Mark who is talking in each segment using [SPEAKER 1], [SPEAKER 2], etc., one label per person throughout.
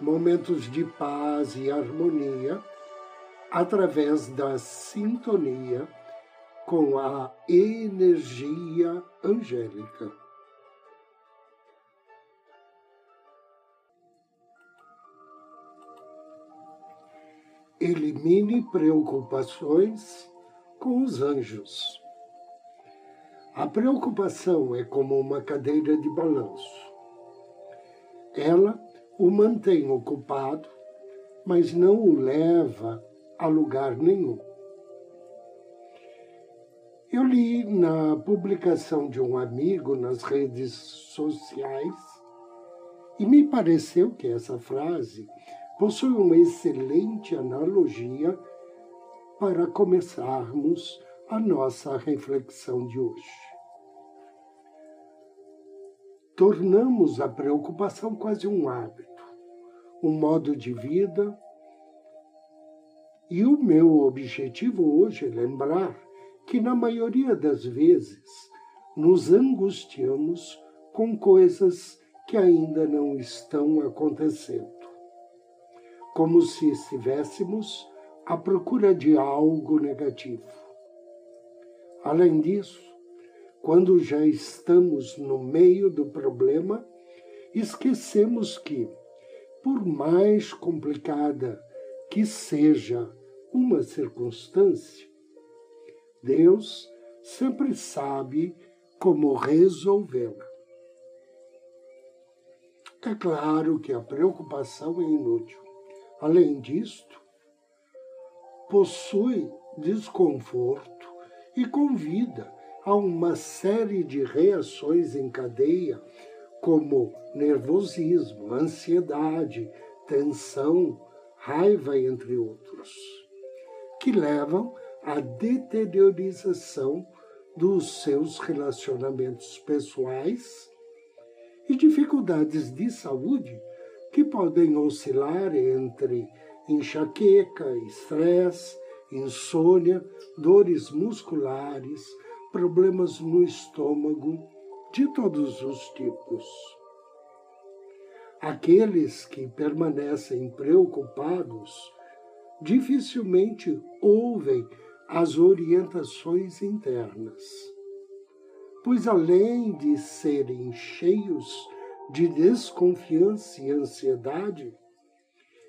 [SPEAKER 1] momentos de paz e harmonia através da sintonia com a energia angélica. Elimine preocupações com os anjos. A preocupação é como uma cadeira de balanço. Ela o mantém ocupado, mas não o leva a lugar nenhum. Eu li na publicação de um amigo nas redes sociais e me pareceu que essa frase possui uma excelente analogia para começarmos a nossa reflexão de hoje tornamos a preocupação quase um hábito, um modo de vida. E o meu objetivo hoje é lembrar que, na maioria das vezes, nos angustiamos com coisas que ainda não estão acontecendo, como se estivéssemos à procura de algo negativo. Além disso, quando já estamos no meio do problema, esquecemos que, por mais complicada que seja uma circunstância, Deus sempre sabe como resolvê-la. É claro que a preocupação é inútil. Além disto, possui desconforto e convida há uma série de reações em cadeia, como nervosismo, ansiedade, tensão, raiva, entre outros, que levam à deteriorização dos seus relacionamentos pessoais e dificuldades de saúde que podem oscilar entre enxaqueca, estresse, insônia, dores musculares, problemas no estômago de todos os tipos. Aqueles que permanecem preocupados dificilmente ouvem as orientações internas, pois além de serem cheios de desconfiança e ansiedade,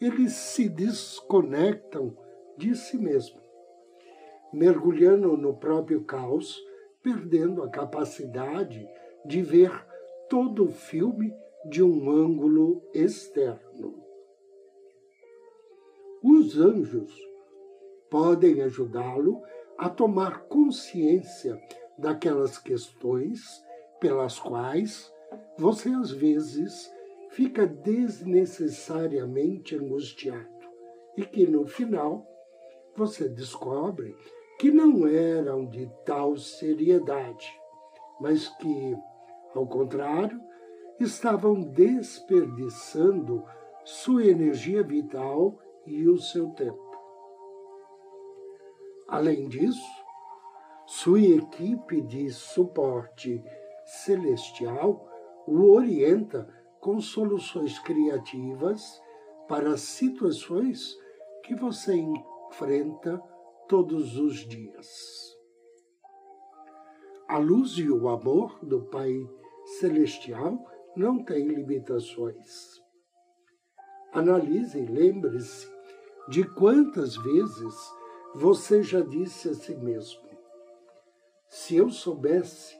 [SPEAKER 1] eles se desconectam de si mesmos mergulhando no próprio caos, perdendo a capacidade de ver todo o filme de um ângulo externo. Os anjos podem ajudá-lo a tomar consciência daquelas questões pelas quais você às vezes fica desnecessariamente angustiado e que no final você descobre que não eram de tal seriedade, mas que, ao contrário, estavam desperdiçando sua energia vital e o seu tempo. Além disso, sua equipe de suporte celestial o orienta com soluções criativas para situações que você enfrenta todos os dias. A luz e o amor do Pai Celestial não têm limitações. Analise e lembre-se de quantas vezes você já disse a si mesmo: se eu soubesse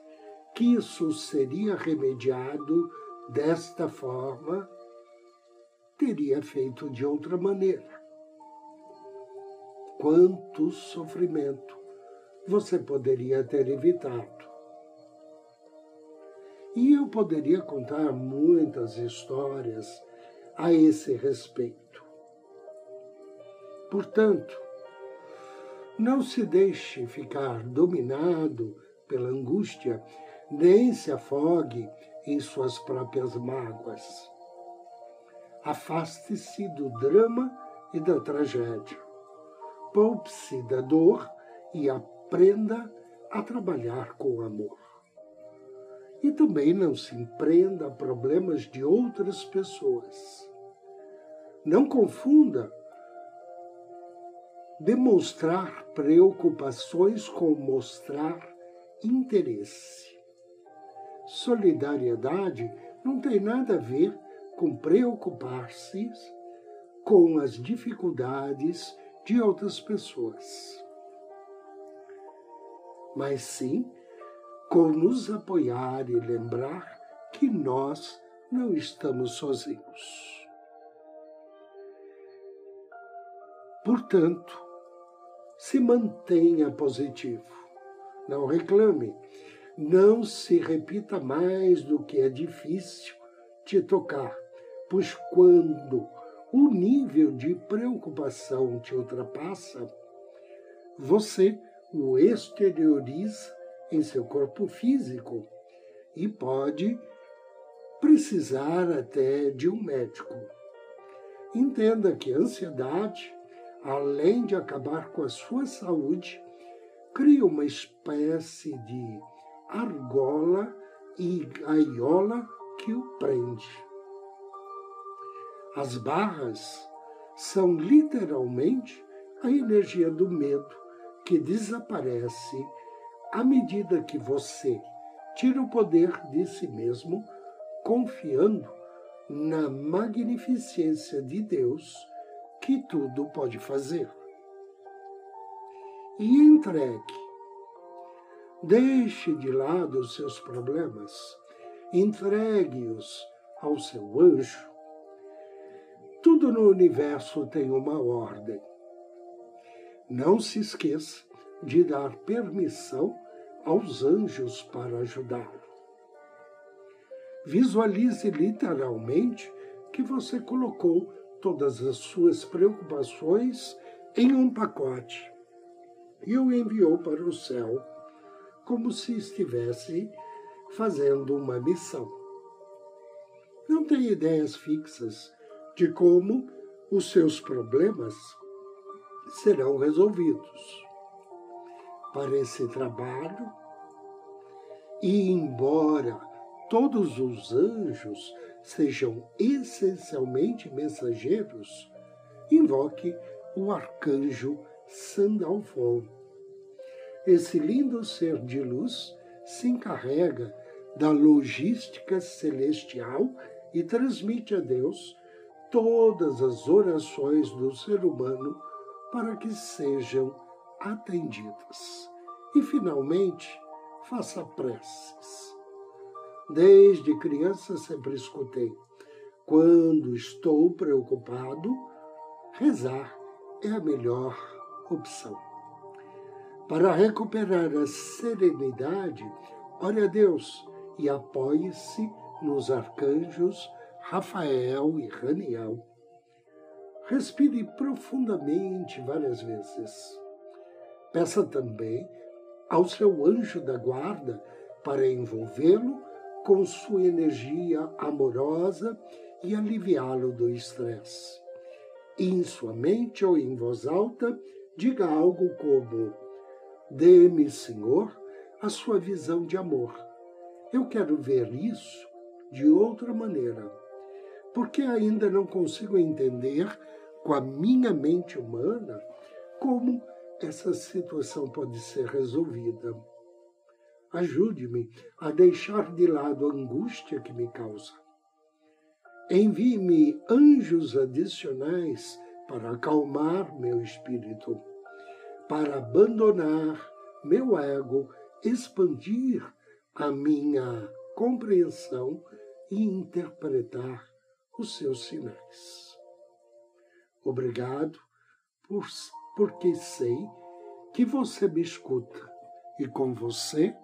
[SPEAKER 1] que isso seria remediado desta forma, teria feito de outra maneira quanto sofrimento você poderia ter evitado. E eu poderia contar muitas histórias a esse respeito. Portanto, não se deixe ficar dominado pela angústia, nem se afogue em suas próprias mágoas. Afaste-se do drama e da tragédia. Poupe-se da dor e aprenda a trabalhar com amor. E também não se empreenda a problemas de outras pessoas. Não confunda demonstrar preocupações com mostrar interesse. Solidariedade não tem nada a ver com preocupar-se com as dificuldades de outras pessoas, mas sim com nos apoiar e lembrar que nós não estamos sozinhos. Portanto, se mantenha positivo. Não reclame. Não se repita mais do que é difícil te tocar, pois quando o nível de preocupação te ultrapassa, você o exterioriza em seu corpo físico e pode precisar até de um médico. Entenda que a ansiedade além de acabar com a sua saúde, cria uma espécie de argola e gaiola que o prende. As barras são literalmente a energia do medo que desaparece à medida que você tira o poder de si mesmo, confiando na magnificência de Deus que tudo pode fazer. E entregue. Deixe de lado os seus problemas, entregue-os ao seu anjo. Tudo no universo tem uma ordem. Não se esqueça de dar permissão aos anjos para ajudá-lo. Visualize literalmente que você colocou todas as suas preocupações em um pacote e o enviou para o céu, como se estivesse fazendo uma missão. Não tem ideias fixas de como os seus problemas serão resolvidos. Para esse trabalho, e embora todos os anjos sejam essencialmente mensageiros, invoque o arcanjo Sandalfon. Esse lindo ser de luz se encarrega da logística celestial e transmite a Deus todas as orações do ser humano para que sejam atendidas. E, finalmente, faça preces. Desde criança sempre escutei. Quando estou preocupado, rezar é a melhor opção. Para recuperar a serenidade, ore a Deus e apoie-se nos arcanjos Rafael e Raniel. Respire profundamente várias vezes. Peça também ao seu anjo da guarda para envolvê-lo com sua energia amorosa e aliviá-lo do estresse. Em sua mente ou em voz alta, diga algo como: Dê-me, Senhor, a sua visão de amor. Eu quero ver isso de outra maneira, porque ainda não consigo entender com a minha mente humana como essa situação pode ser resolvida. Ajude-me a deixar de lado a angústia que me causa. Envie-me anjos adicionais para acalmar meu espírito, para abandonar meu ego, expandir a minha compreensão e interpretar os seus sinais. Obrigado por, porque sei que você me escuta e com você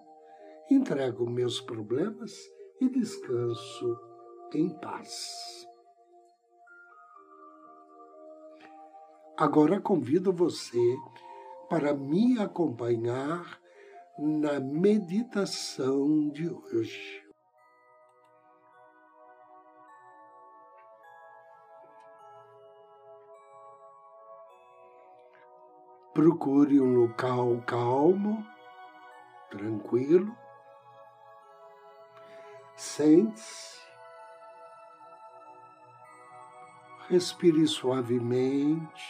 [SPEAKER 1] entrego meus problemas e descanso em paz. Agora convido você para me acompanhar na meditação de hoje. Procure um local calmo, tranquilo. Sente-se. Respire suavemente.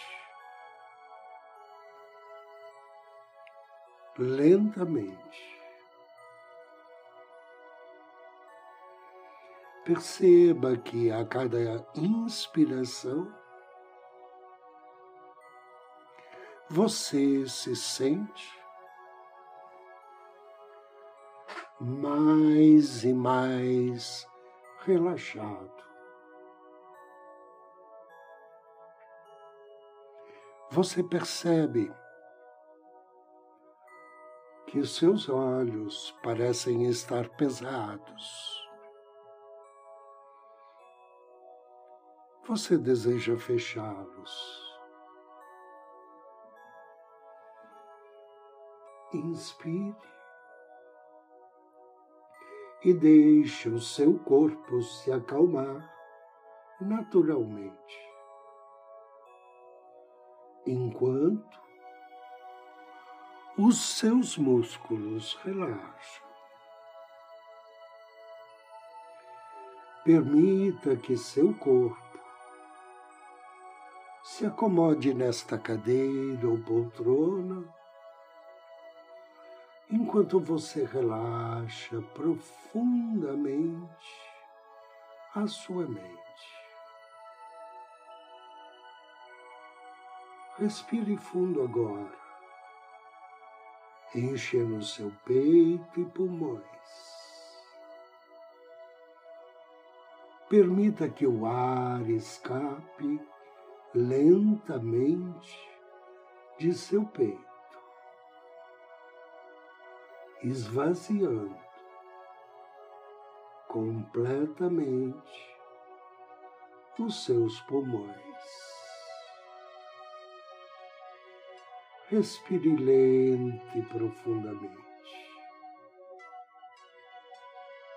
[SPEAKER 1] Lentamente. Perceba que a cada inspiração você se sente mais e mais relaxado. Você percebe que seus olhos parecem estar pesados. Você deseja fechá-los. Inspire e deixe o seu corpo se acalmar naturalmente, enquanto os seus músculos relaxam. Permita que seu corpo se acomode nesta cadeira ou poltrona enquanto você relaxa profundamente a sua mente. Respire fundo agora, enchendo seu peito e pulmões. Permita que o ar escape lentamente de seu peito esvaziando completamente os seus pulmões. Respire lento e profundamente.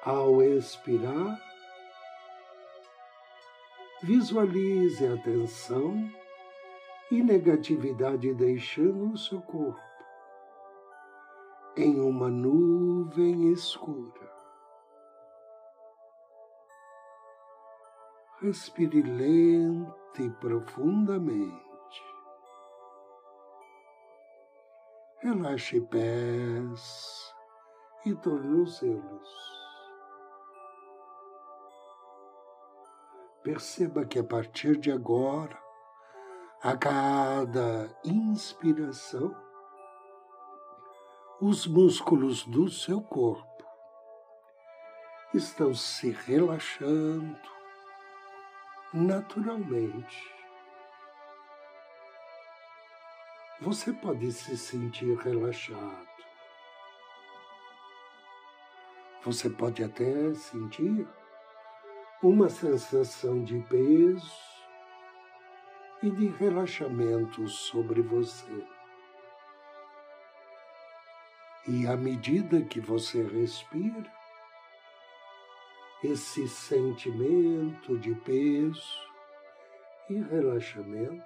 [SPEAKER 1] Ao expirar, visualize a tensão e negatividade deixando o seu corpo em uma nuvem escura. Respire lento e profundamente. Relaxe pés e tornozelos. Perceba que a partir de agora, a cada inspiração, os músculos do seu corpo estão se relaxando naturalmente. Você pode se sentir relaxado. Você pode até sentir uma sensação de peso e de relaxamento sobre você. E à medida que você respira, esse sentimento de peso e relaxamento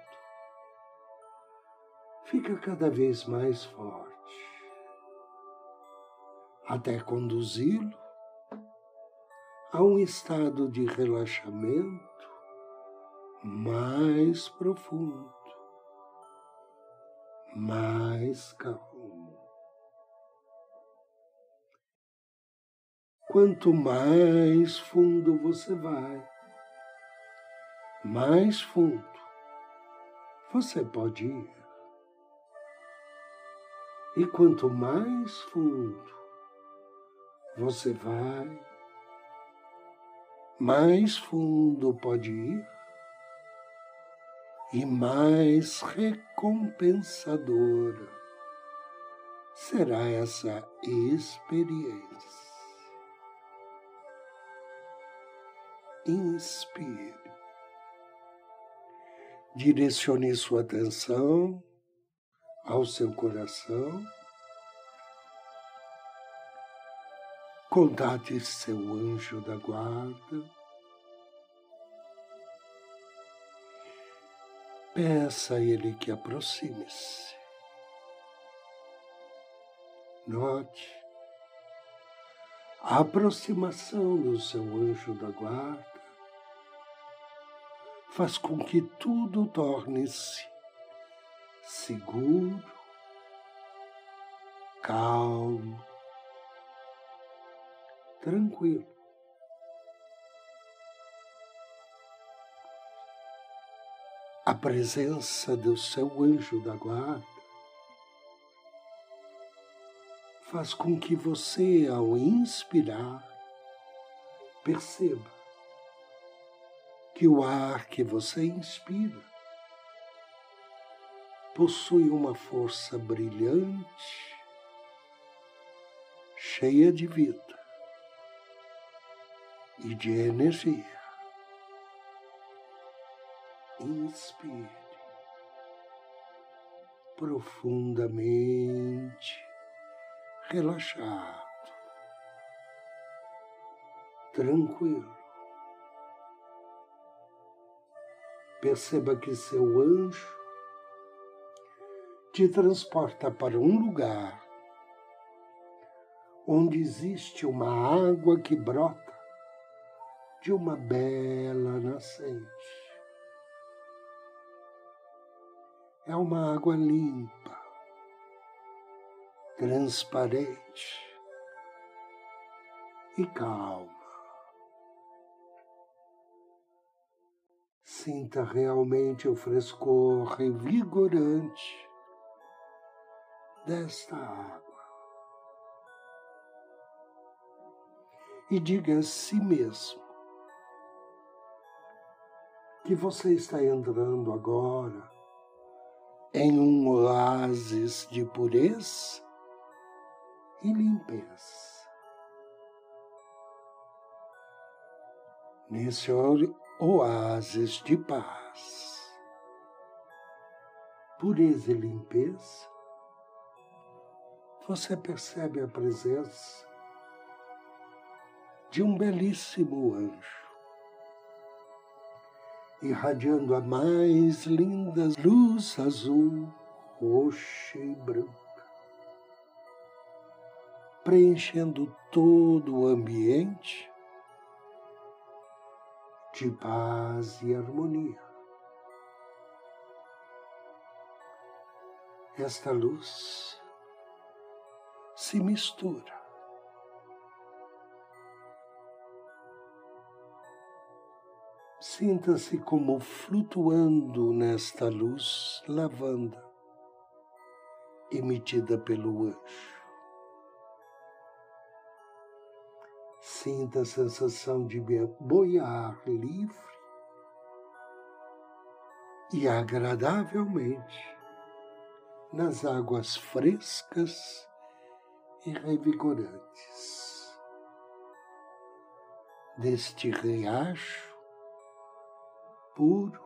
[SPEAKER 1] fica cada vez mais forte, até conduzi-lo a um estado de relaxamento mais profundo, mais calmo. Quanto mais fundo você vai, mais fundo você pode ir. E quanto mais fundo você vai, mais fundo pode ir e mais recompensadora será essa experiência. Inspire. Direcione sua atenção ao seu coração. Contate seu anjo da guarda. Peça a ele que aproxime-se. Note a aproximação do seu anjo da guarda faz com que tudo torne-se seguro, calmo, tranquilo. A presença do seu anjo da guarda faz com que você, ao inspirar, perceba que o ar que você inspira possui uma força brilhante, cheia de vida e de energia. Inspire profundamente, relaxado, tranquilo. Perceba que seu anjo te transporta para um lugar onde existe uma água que brota de uma bela nascente. É uma água limpa, transparente e calma. Sinta realmente o frescor revigorante desta água. E diga a si mesmo que você está entrando agora em um oásis de pureza e limpeza. Nesse oásis de paz, pureza e limpeza, você percebe a presença de um belíssimo anjo, irradiando a mais linda luz azul, roxa e branca, preenchendo todo o ambiente de paz e harmonia. Esta luz se mistura. Sinta-se como flutuando nesta luz lavanda emitida pelo anjo. Sinta a sensação de boiar livre e agradavelmente nas águas frescas e revigorantes deste riacho puro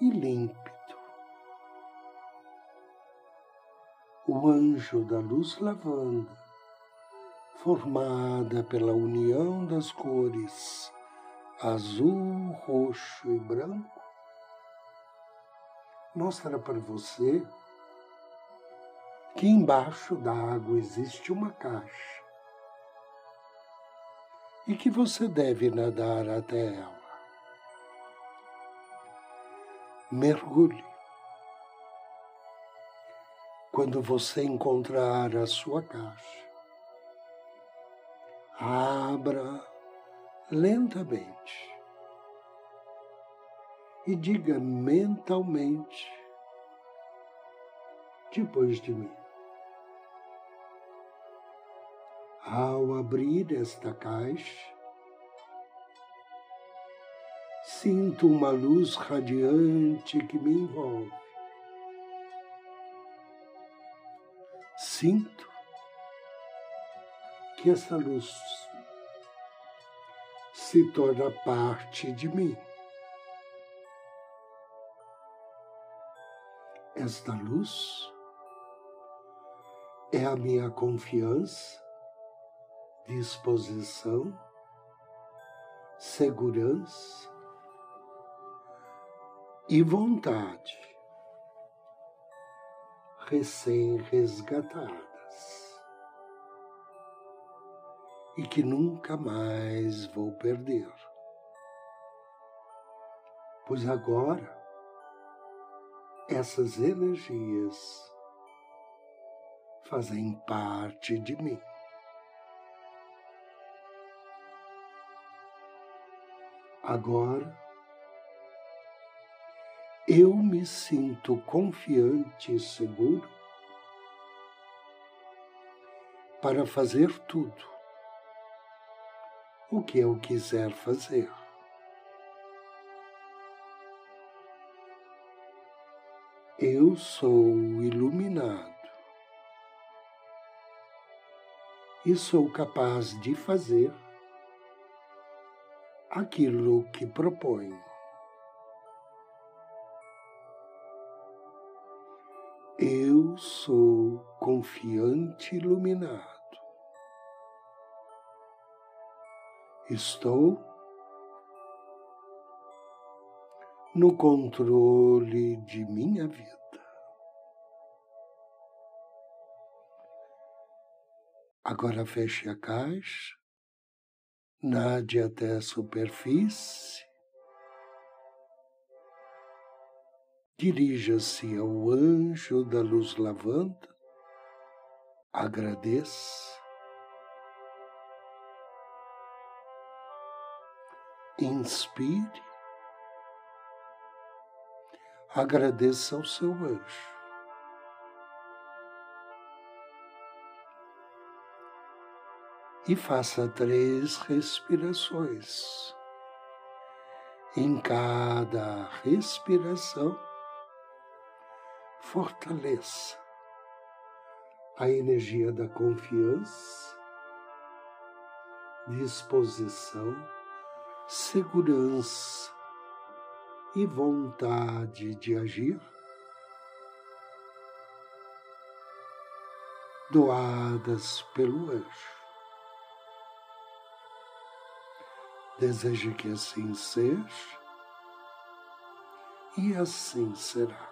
[SPEAKER 1] e límpido. O anjo da luz lavanda formada pela união das cores azul, roxo e branco, mostra para você que embaixo da água existe uma caixa e que você deve nadar até ela. Mergulhe. Quando você encontrar a sua caixa, abra lentamente e diga mentalmente depois de mim. Ao abrir esta caixa, sinto uma luz radiante que me envolve. Sinto que essa luz se torna parte de mim. Esta luz é a minha confiança, disposição, segurança e vontade recém-resgatadas e que nunca mais vou perder. Pois agora essas energias fazem parte de mim. Agora eu me sinto confiante e seguro para fazer tudo o que eu quiser fazer. Eu sou iluminado e sou capaz de fazer aquilo que proponho. Eu sou confiante iluminado. Estou no controle de minha vida. Agora feche a caixa, nade até a superfície, dirija-se ao anjo da luz lavanda, agradeça, inspire, agradeça ao seu anjo. E faça três respirações. Em cada respiração, fortaleça a energia da confiança, disposição, segurança e vontade de agir, doadas pelo anjo. Desejo que assim seja e assim será.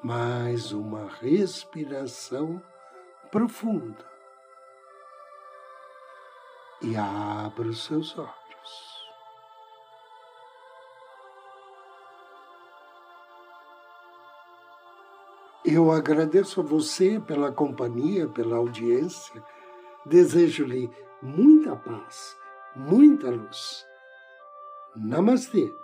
[SPEAKER 1] Mais uma respiração profunda e abra os seus olhos. Eu agradeço a você pela companhia, pela audiência. Desejo-lhe muita paz, muita luz. Namastê.